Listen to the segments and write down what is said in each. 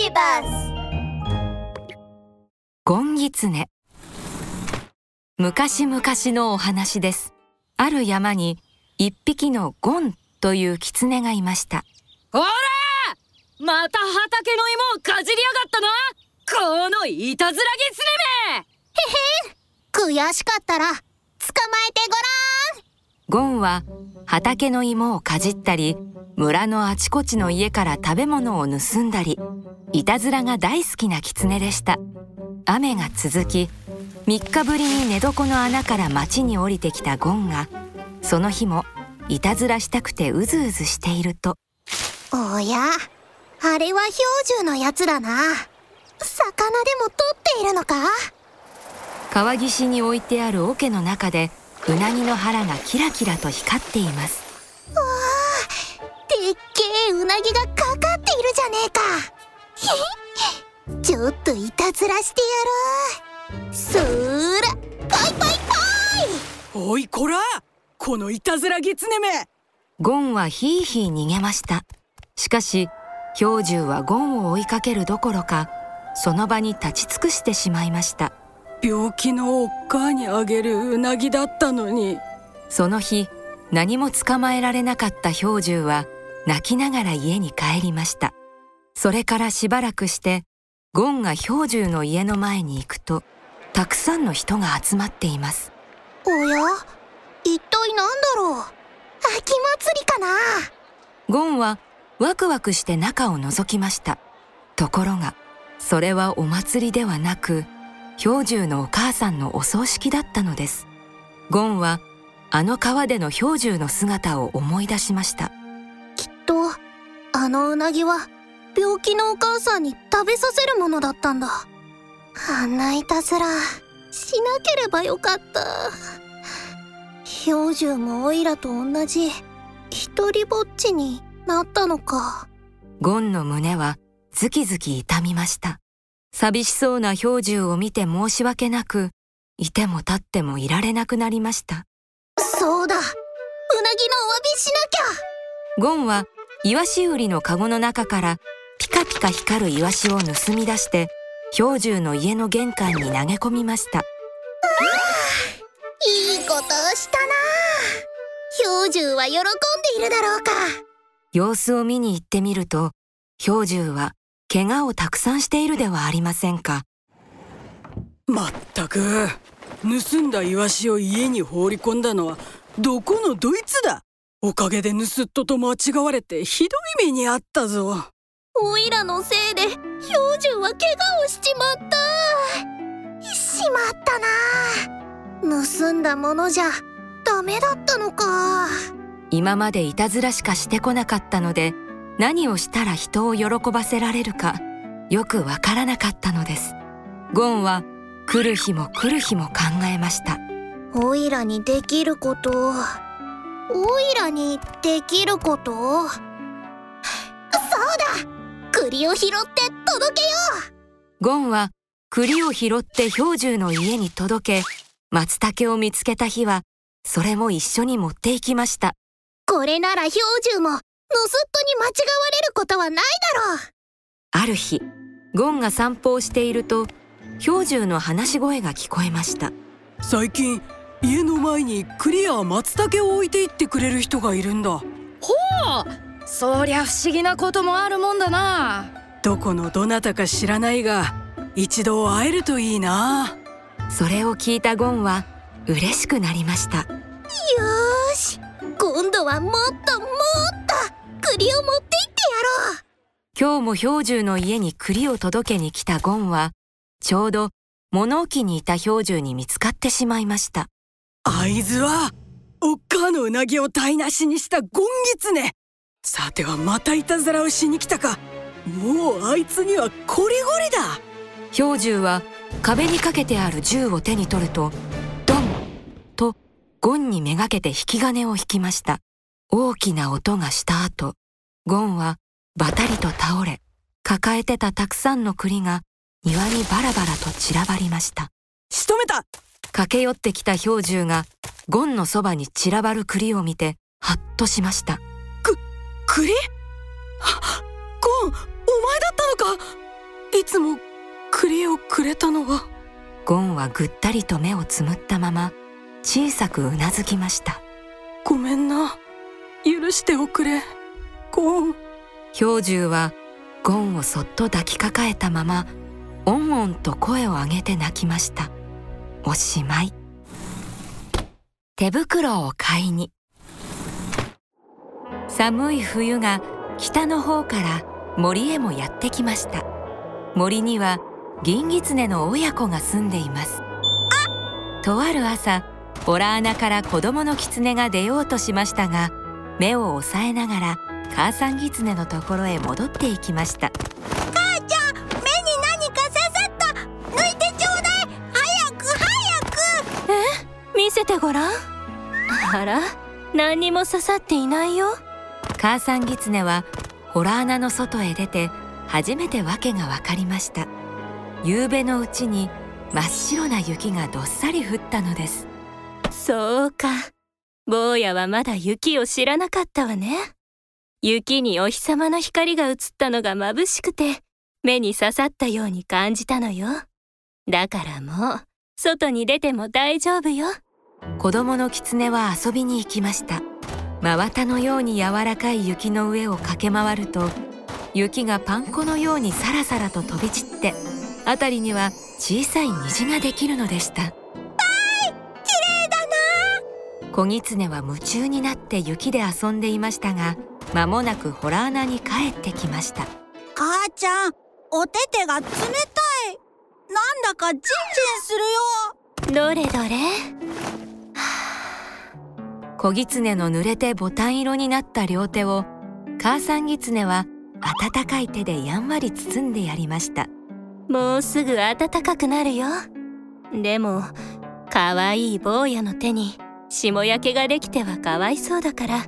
ビバスゴンギツネ昔々のお話です。ある山に一匹のゴンというキツネがいました。ほら！また畑の芋をかじりやがったな！このいたずらギツネめ！悔しかったら捕まえてごらん！ゴンは畑の芋をかじったり村のあちこちの家から食べ物を盗んだりいたずらが大好きなキツネでした。雨が続き3日ぶりに寝床の穴から町に降りてきたゴンがその日もいたずらしたくてうずうずしていると。おやあれは氷柱のやつだな。魚でも取っているのか？川岸に置いてある桶の中でうなぎの腹がキラキラと光っていますなぎがかかっているじゃねえか。ちょっといたずらしてやるそーら。パイパイパイ。おいこら。このいたずらギツネめ。ゴンはヒーヒー逃げました。しかし氷柱はゴンを追いかけるどころかその場に立ち尽くしてしまいました。病気のおっかにあげるうなぎだったのに。その日何も捕まえられなかった氷柱は泣きながら家に帰りました。それからしばらくしてゴンが氷柱の家の前に行くとたくさんの人が集まっています。おや？一体何だろう？秋祭りかな？ゴンはワクワクして中を覗きました。ところがそれはお祭りではなく氷柱のお母さんのお葬式だったのです。ゴンはあの川での氷柱の姿を思い出しましたあのうなぎは病気のお母さんに食べさせるものだったんだ。あんないたずらしなければよかった。氷柱もオイラと同じ一人ぼっちになったのか。ゴンの胸はズキズキ痛みました。寂しそうな氷柱を見て申し訳なくいても立ってもいられなくなりました。そうだ。うなぎのお詫びしなきゃ。ゴンはイワシ売りのカゴの中からピカピカ光るイワシを盗み出して氷柱の家の玄関に投げ込みました。いいことをしたな。氷柱は喜んでいるだろうか。様子を見に行ってみると氷柱は怪我をたくさんしているではありませんか。まったく盗んだイワシを家に放り込んだのはどこのドイツだおかげで盗人と間違われてひどい目にあったぞ。オイラのせいで氷柱は怪我をしちまった。しまったな。盗んだものじゃダメだったのか。今までいたずらしかしてこなかったので何をしたら人を喜ばせられるかよくわからなかったのです。ゴンは来る日も来る日も考えました。オイラにできることオイラにできること？そうだ。栗を拾って届けよう。ゴンは栗を拾って氷柱の家に届け松茸を見つけた日はそれも一緒に持って行きました。これなら氷柱も盗っ人に間違われることはないだろう。ある日ゴンが散歩をしていると氷柱の話し声が聞こえました。最近家の前に栗や松茸を置いていってくれる人がいるんだ。ほうそりゃ不思議なこともあるもんだな。どこのどなたか知らないが一度会えるといいな。それを聞いたゴンは嬉しくなりました。よし今度はもっともっと栗を持って行ってやろう。今日も氷柱の家に栗を届けに来たゴンはちょうど物置にいた氷柱に見つかってしまいました合図はおっかのうなぎを台無しにしたゴンギツネ。さてはまたいたずらをしに来たか。もうあいつにはこりごりだ。氷柱は壁にかけてある銃を手に取るとドンとゴンにめがけて引き金を引きました。大きな音がした後ゴンはバタリと倒れ抱えてたたくさんの栗が庭にバラバラと散らばりました。仕留めた駆け寄ってきた氷柱がゴンのそばに散らばる栗を見てハッとしました。く栗？ゴンお前だったのか？いつも栗をくれたのは。ゴンはぐったりと目をつむったまま小さくうなずきました。ごめんな。許しておくれ。ゴン。氷柱はゴンをそっと抱きかかえたままオンオンと声を上げて泣きましたおしまい。手袋を買いに。寒い冬が北の方から森へもやってきました。森には銀狐の親子が住んでいます。とある朝ホラ穴から子供の狐が出ようとしましたが目を押さえながら母さん狐のところへ戻っていきました。せてごらん。あら何にも刺さっていないよ。母さん狐はホラー穴の外へ出て初めて訳が分かりました。夕べのうちに真っ白な雪がどっさり降ったのです。そうか。坊やはまだ雪を知らなかったわね。雪にお日様の光が映ったのが眩しくて目に刺さったように感じたのよ。だからもう外に出ても大丈夫よ子供の狐は遊びに行きました。真綿のように柔らかい雪の上を駆け回ると雪がパン粉のようにサラサラと飛び散って辺りには小さい虹ができるのでした。子狐は夢中になって雪で遊んでいましたが間もなくホラー穴に帰ってきました。母ちゃんお手手が冷たい。なんだかジンジンするよ。どれどれ？子狐の濡れてボタン色になった両手を母さん狐は温かい手でやんわり包んでやりました。もうすぐ暖かくなるよ。でもかわいい坊やの手に霜焼けができてはかわいそうだから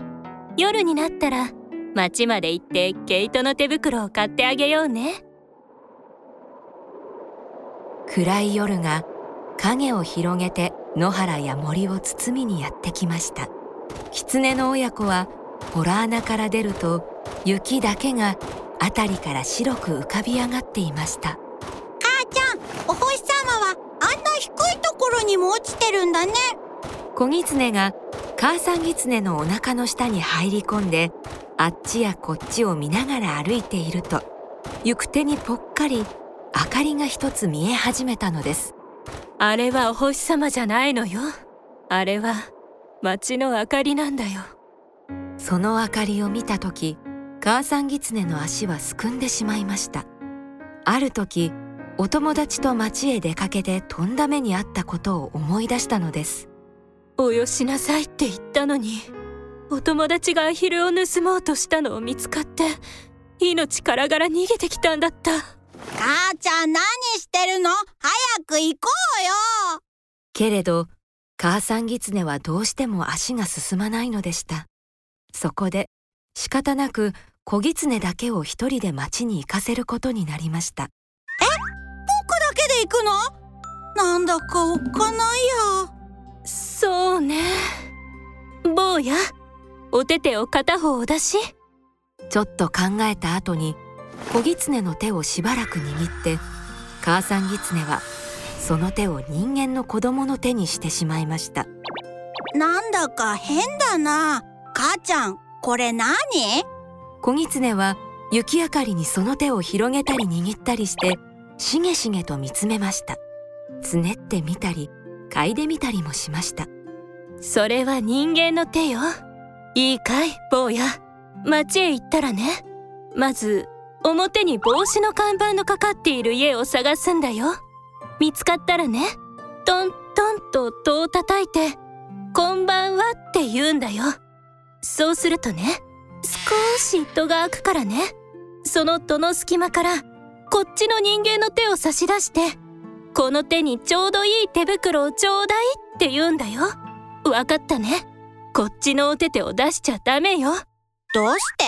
夜になったら町まで行って毛糸の手袋を買ってあげようね。暗い夜が影を広げて野原や森を包みにやってきました狐の親子はホラー穴から出ると雪だけが辺りから白く浮かび上がっていました。母ちゃんお星様はあんな低いところにも落ちてるんだね。子狐が母さん狐のお腹の下に入り込んであっちやこっちを見ながら歩いていると行く手にぽっかり明かりが一つ見え始めたのです。あれはお星様じゃないのよ。あれは町の明かりなんだよ。その明かりを見た時母さん狐の足はすくんでしまいました。ある時お友達と町へ出かけてとんだ目にあったことを思い出したのです。およしなさいって言ったのにお友達がアヒルを盗もうとしたのを見つかって命からがら逃げてきたんだった。母ちゃん何してるの？早く行こうよ。けれど母さん狐はどうしても足が進まないのでした。そこで仕方なく小狐だけを一人で町に行かせることになりました。僕だけで行くの？なんだかおっかないや。そうね。坊やお手手を片方お出し。ちょっと考えた後に小狐の手をしばらく握って母さん狐はその手を人間の子供の手にしてしまいました。なんだか変だな。母ちゃんこれ何？小狐は雪明かりにその手を広げたり握ったりしてしげしげと見つめました。つねってみたり嗅いでみたりもしました。それは人間の手よ。いいかい坊や。町へ行ったらね。まず表に帽子の看板のかかっている家を探すんだよ見つかったらね。トントンと戸を叩いて「こんばんは」って言うんだよ。そうするとね少し戸が開くからね。その戸の隙間からこっちの人間の手を差し出して「この手にちょうどいい手袋をちょうだい」って言うんだよ。わかったねこっちのお手手を出しちゃダメよどうして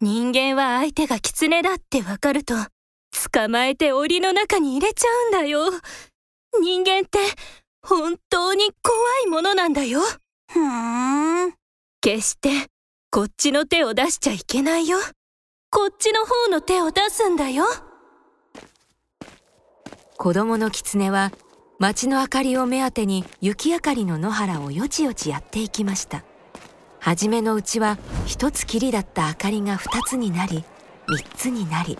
人間は相手が狐だってわかると捕まえて檻の中に入れちゃうんだよ。人間って本当に怖いものなんだよ。ふーん。決してこっちの手を出しちゃいけないよ。こっちの方の手を出すんだよ。子供の狐は町の明かりを目当てに雪明かりの野原をよちよちやっていきました。初めのうちは一つきりだった明かりが二つになり三つになり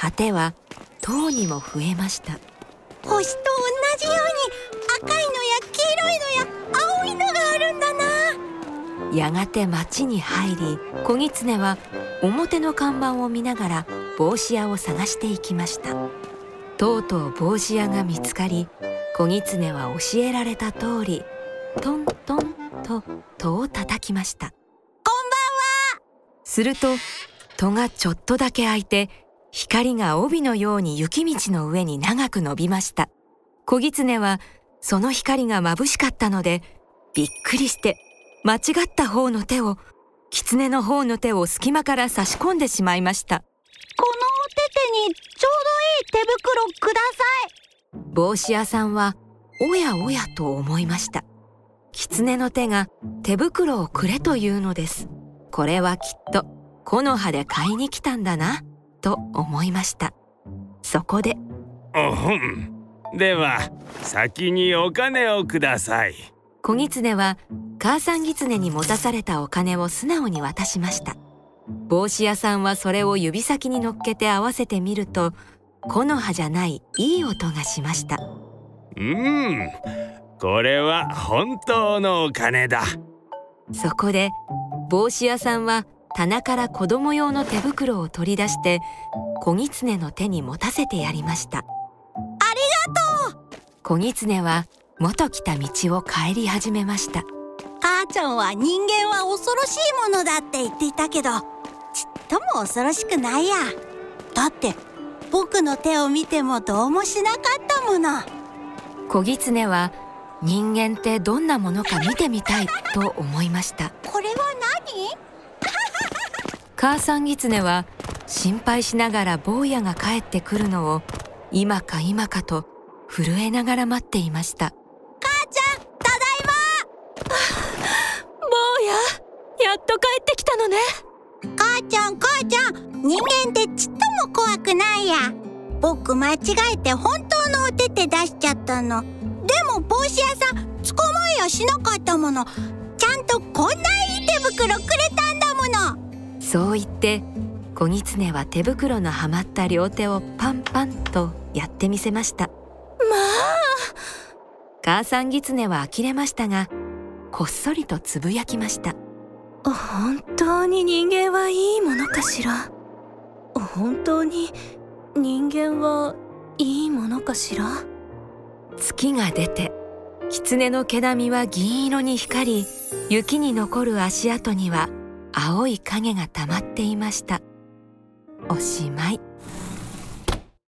果ては塔にも増えました。星と同じように赤いのや黄色いのや青いのがあるんだな。やがて町に入り小狐は表の看板を見ながら帽子屋を探していきました。とうとう帽子屋が見つかり小狐は教えられた通りトントンと戸を叩きました。こんばんは。すると戸がちょっとだけ開いて光が帯のように雪道の上に長く伸びました。小狐はその光が眩しかったのでびっくりして間違った方の手を狐の方の手を隙間から差し込んでしまいました。このお手手にちょうどいい手袋ください。帽子屋さんはおやおやと思いました。狐の手が手袋をくれというのです。これはきっと木の葉で買いに来たんだなと思いました。そこで。おほん。では先にお金をください。小狐は母さん狐に持たされたお金を素直に渡しました。帽子屋さんはそれを指先に乗っけて合わせてみると木の葉じゃないいい音がしました。うん。これは本当のお金だ。そこで帽子屋さんは棚から子供用の手袋を取り出して小狐の手に持たせてやりました。ありがとう！小狐は元来た道を帰り始めました。母ちゃんは人間は恐ろしいものだって言っていたけどちっとも恐ろしくないや。だって僕の手を見てもどうもしなかったもの。小狐は人間ってどんなものか見てみたいと思いました。これは何？母さん狐は心配しながら坊やが帰ってくるのを今か今かと震えながら待っていました。母ちゃんただい坊ややっと帰ってきたのね。ま母ちゃん母ちゃん人間ってちっとも怖くないや。僕間違えて本当のお手手出しちゃったの。でも帽子屋さん捕まえやしなかったもの。ちゃんとこんないい手袋くれたんだものそう言って小狐は手袋のはまった両手をパンパンとやってみせました。ま母さん狐は呆れましたがこっそりとつぶやきました。あ本当に人間はいいものかしら？本当に人間はいいものかしら？月が出て狐の毛並みは銀色に光り雪に残る足跡には青い影がたまっていました。おしまい。